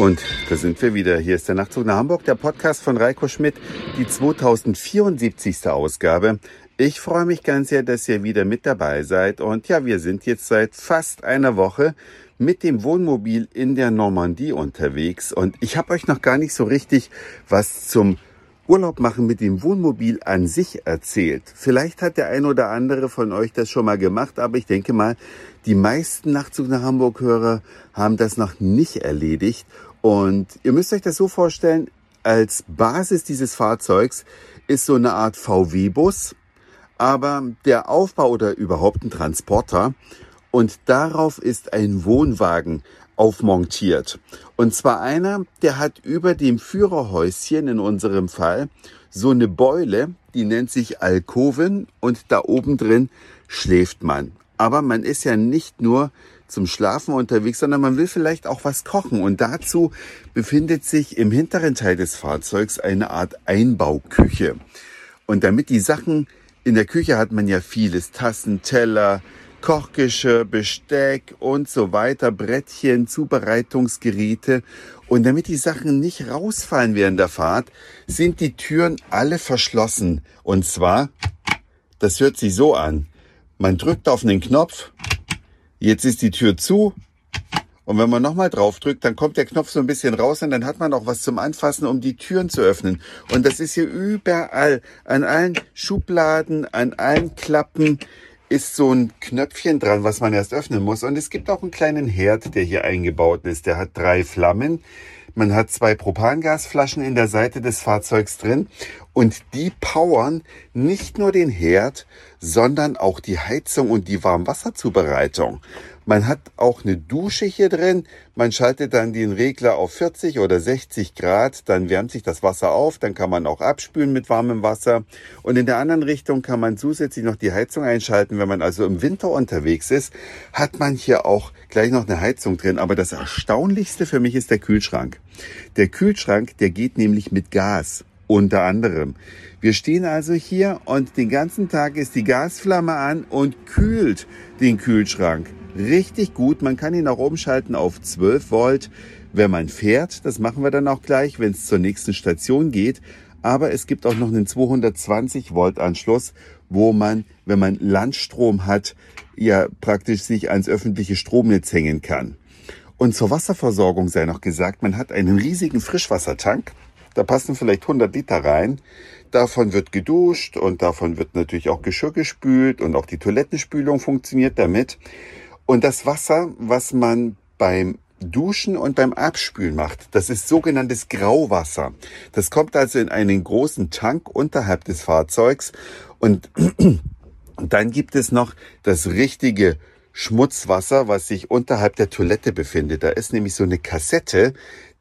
Und da sind wir wieder. Hier ist der Nachtzug nach Hamburg, der Podcast von Reiko Schmidt, die 2074. Ausgabe. Ich freue mich ganz sehr, dass ihr wieder mit dabei seid. Und ja, wir sind jetzt seit fast einer Woche mit dem Wohnmobil in der Normandie unterwegs. Und ich habe euch noch gar nicht so richtig was zum Urlaub machen mit dem Wohnmobil an sich erzählt. Vielleicht hat der ein oder andere von euch das schon mal gemacht, aber ich denke mal, die meisten Nachtzug nach Hamburg-Hörer haben das noch nicht erledigt. Und ihr müsst euch das so vorstellen, als Basis dieses Fahrzeugs ist so eine Art VW-Bus, aber der Aufbau oder überhaupt ein Transporter und darauf ist ein Wohnwagen aufmontiert. Und zwar einer, der hat über dem Führerhäuschen in unserem Fall so eine Beule, die nennt sich Alkoven und da oben drin schläft man. Aber man ist ja nicht nur zum Schlafen unterwegs, sondern man will vielleicht auch was kochen. Und dazu befindet sich im hinteren Teil des Fahrzeugs eine Art Einbauküche. Und damit die Sachen in der Küche hat man ja vieles, Tassen, Teller, Kochgeschirr, Besteck und so weiter, Brettchen, Zubereitungsgeräte. Und damit die Sachen nicht rausfallen während der Fahrt, sind die Türen alle verschlossen. Und zwar, das hört sich so an. Man drückt auf den Knopf, jetzt ist die Tür zu. Und wenn man nochmal drauf drückt, dann kommt der Knopf so ein bisschen raus und dann hat man auch was zum Anfassen, um die Türen zu öffnen. Und das ist hier überall, an allen Schubladen, an allen Klappen ist so ein Knöpfchen dran, was man erst öffnen muss. Und es gibt auch einen kleinen Herd, der hier eingebaut ist. Der hat drei Flammen. Man hat zwei Propangasflaschen in der Seite des Fahrzeugs drin und die powern nicht nur den Herd, sondern auch die Heizung und die Warmwasserzubereitung. Man hat auch eine Dusche hier drin. Man schaltet dann den Regler auf 40 oder 60 Grad. Dann wärmt sich das Wasser auf. Dann kann man auch abspülen mit warmem Wasser. Und in der anderen Richtung kann man zusätzlich noch die Heizung einschalten. Wenn man also im Winter unterwegs ist, hat man hier auch gleich noch eine Heizung drin. Aber das Erstaunlichste für mich ist der Kühlschrank. Der Kühlschrank, der geht nämlich mit Gas unter anderem. Wir stehen also hier und den ganzen Tag ist die Gasflamme an und kühlt den Kühlschrank richtig gut. Man kann ihn auch umschalten auf 12 Volt, wenn man fährt. Das machen wir dann auch gleich, wenn es zur nächsten Station geht. Aber es gibt auch noch einen 220 Volt Anschluss, wo man, wenn man Landstrom hat, ja praktisch sich ans öffentliche Stromnetz hängen kann. Und zur Wasserversorgung sei noch gesagt, man hat einen riesigen Frischwassertank. Da passen vielleicht 100 Liter rein. Davon wird geduscht und davon wird natürlich auch Geschirr gespült und auch die Toilettenspülung funktioniert damit. Und das Wasser, was man beim Duschen und beim Abspülen macht, das ist sogenanntes Grauwasser. Das kommt also in einen großen Tank unterhalb des Fahrzeugs und dann gibt es noch das richtige Schmutzwasser, was sich unterhalb der Toilette befindet. Da ist nämlich so eine Kassette,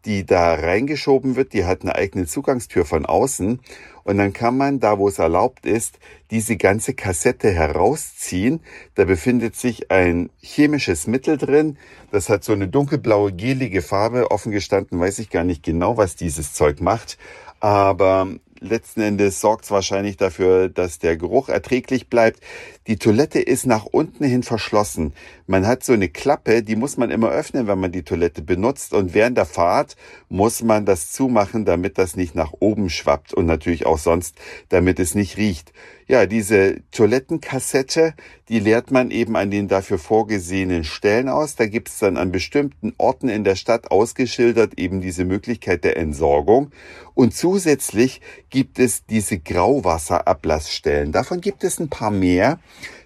die da reingeschoben wird, die hat eine eigene Zugangstür von außen und dann kann man da, wo es erlaubt ist, diese ganze Kassette herausziehen. Da befindet sich ein chemisches Mittel drin, das hat so eine dunkelblaue, gelige Farbe. Offen gestanden weiß ich gar nicht genau, was dieses Zeug macht, aber letzten Endes sorgt es wahrscheinlich dafür, dass der Geruch erträglich bleibt. Die Toilette ist nach unten hin verschlossen. Man hat so eine Klappe, die muss man immer öffnen, wenn man die Toilette benutzt. Und während der Fahrt muss man das zumachen, damit das nicht nach oben schwappt und natürlich auch sonst, damit es nicht riecht. Ja, diese Toilettenkassette, die leert man eben an den dafür vorgesehenen Stellen aus. Da gibt es dann an bestimmten Orten in der Stadt ausgeschildert eben diese Möglichkeit der Entsorgung. Und zusätzlich gibt es diese Grauwasserablassstellen. Davon gibt es ein paar mehr.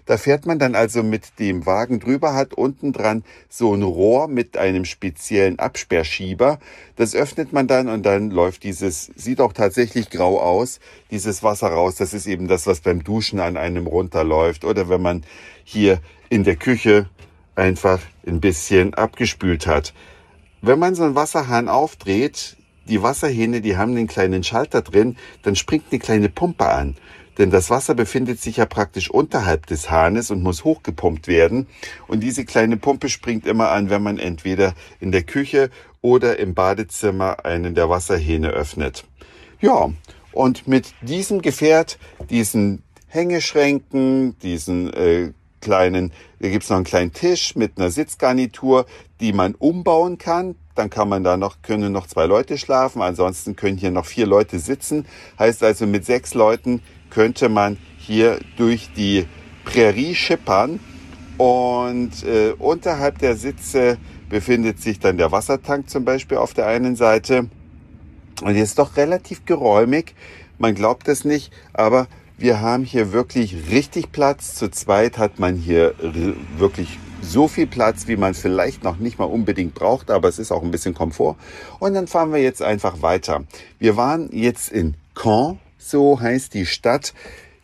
Da fährt man dann also mit dem Wagen drüber, hat unten dran so ein Rohr mit einem speziellen Absperrschieber. Das öffnet man dann und dann läuft dieses, sieht auch tatsächlich grau aus, dieses Wasser raus. Das ist eben das, was beim Duschen an einem runterläuft oder wenn man hier in der Küche einfach ein bisschen abgespült hat. Wenn man so einen Wasserhahn aufdreht, die Wasserhähne, die haben den kleinen Schalter drin, dann springt eine kleine Pumpe an. Denn das Wasser befindet sich ja praktisch unterhalb des Hahnes und muss hochgepumpt werden. Und diese kleine Pumpe springt immer an, wenn man entweder in der Küche oder im Badezimmer einen der Wasserhähne öffnet. Ja, und mit diesem Gefährt, diesen Hängeschränken, diesen äh, kleinen, da gibt's noch einen kleinen Tisch mit einer Sitzgarnitur, die man umbauen kann. Dann kann man da noch, können noch zwei Leute schlafen, ansonsten können hier noch vier Leute sitzen. Heißt also, mit sechs Leuten könnte man hier durch die Prärie schippern und äh, unterhalb der Sitze befindet sich dann der Wassertank zum Beispiel auf der einen Seite. Und ist doch relativ geräumig. Man glaubt es nicht, aber wir haben hier wirklich richtig Platz. Zu zweit hat man hier wirklich so viel Platz, wie man vielleicht noch nicht mal unbedingt braucht, aber es ist auch ein bisschen Komfort. Und dann fahren wir jetzt einfach weiter. Wir waren jetzt in Caen, so heißt die Stadt.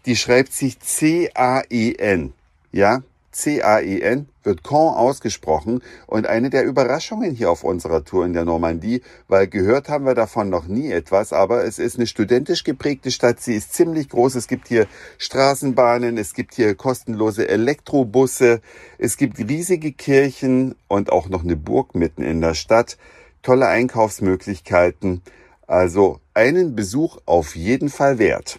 Die schreibt sich C-A-E-N. Ja, C-A-E-N wird Caen ausgesprochen und eine der Überraschungen hier auf unserer Tour in der Normandie, weil gehört haben wir davon noch nie etwas, aber es ist eine studentisch geprägte Stadt, sie ist ziemlich groß, es gibt hier Straßenbahnen, es gibt hier kostenlose Elektrobusse, es gibt riesige Kirchen und auch noch eine Burg mitten in der Stadt, tolle Einkaufsmöglichkeiten, also einen Besuch auf jeden Fall wert.